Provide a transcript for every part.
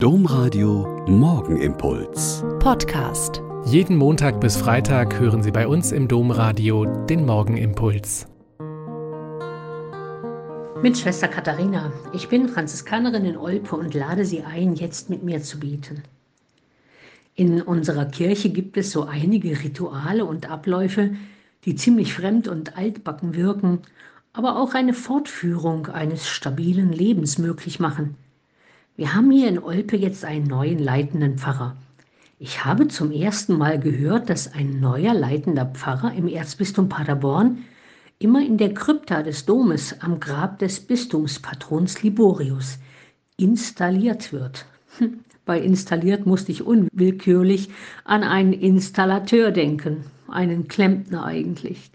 Domradio Morgenimpuls. Podcast. Jeden Montag bis Freitag hören Sie bei uns im Domradio den Morgenimpuls. Mit Schwester Katharina. Ich bin Franziskanerin in Olpe und lade Sie ein, jetzt mit mir zu beten. In unserer Kirche gibt es so einige Rituale und Abläufe, die ziemlich fremd und altbacken wirken, aber auch eine Fortführung eines stabilen Lebens möglich machen – wir haben hier in Olpe jetzt einen neuen leitenden Pfarrer. Ich habe zum ersten Mal gehört, dass ein neuer leitender Pfarrer im Erzbistum Paderborn immer in der Krypta des Domes am Grab des Bistumspatrons Liborius installiert wird. Hm, bei installiert musste ich unwillkürlich an einen Installateur denken, einen Klempner eigentlich.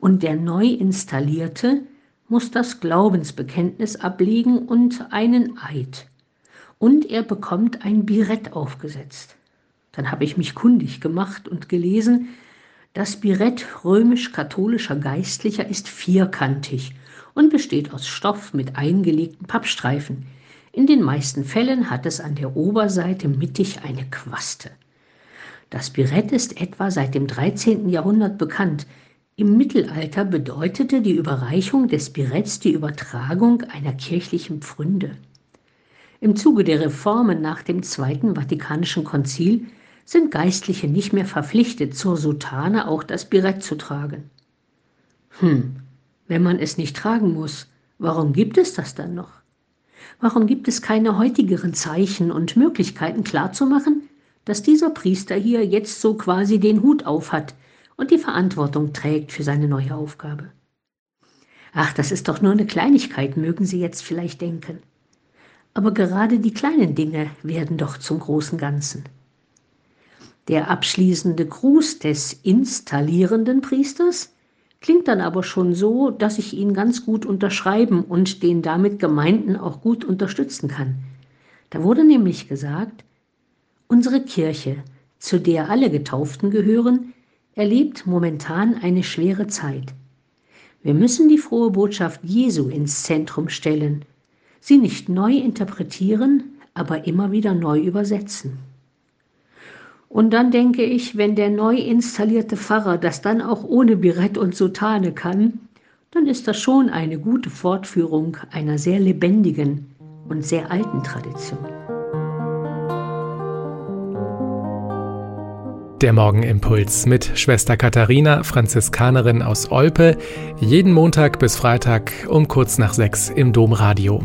Und der neu installierte muss das Glaubensbekenntnis ablegen und einen Eid und er bekommt ein Birett aufgesetzt. Dann habe ich mich kundig gemacht und gelesen, das Birett römisch-katholischer Geistlicher ist vierkantig und besteht aus Stoff mit eingelegten Pappstreifen. In den meisten Fällen hat es an der Oberseite mittig eine Quaste. Das Birett ist etwa seit dem 13. Jahrhundert bekannt. Im Mittelalter bedeutete die Überreichung des Biretts die Übertragung einer kirchlichen Pfründe. Im Zuge der Reformen nach dem Zweiten Vatikanischen Konzil sind Geistliche nicht mehr verpflichtet, zur Sutane auch das Birett zu tragen. Hm, wenn man es nicht tragen muss, warum gibt es das dann noch? Warum gibt es keine heutigeren Zeichen und Möglichkeiten klarzumachen, dass dieser Priester hier jetzt so quasi den Hut aufhat und die Verantwortung trägt für seine neue Aufgabe? Ach, das ist doch nur eine Kleinigkeit, mögen Sie jetzt vielleicht denken. Aber gerade die kleinen Dinge werden doch zum großen Ganzen. Der abschließende Gruß des installierenden Priesters klingt dann aber schon so, dass ich ihn ganz gut unterschreiben und den damit Gemeinden auch gut unterstützen kann. Da wurde nämlich gesagt, unsere Kirche, zu der alle Getauften gehören, erlebt momentan eine schwere Zeit. Wir müssen die frohe Botschaft Jesu ins Zentrum stellen sie nicht neu interpretieren, aber immer wieder neu übersetzen. Und dann denke ich, wenn der neu installierte Pfarrer das dann auch ohne Birett und Sutane kann, dann ist das schon eine gute Fortführung einer sehr lebendigen und sehr alten Tradition. Der Morgenimpuls mit Schwester Katharina, Franziskanerin aus Olpe, jeden Montag bis Freitag um kurz nach sechs im Domradio.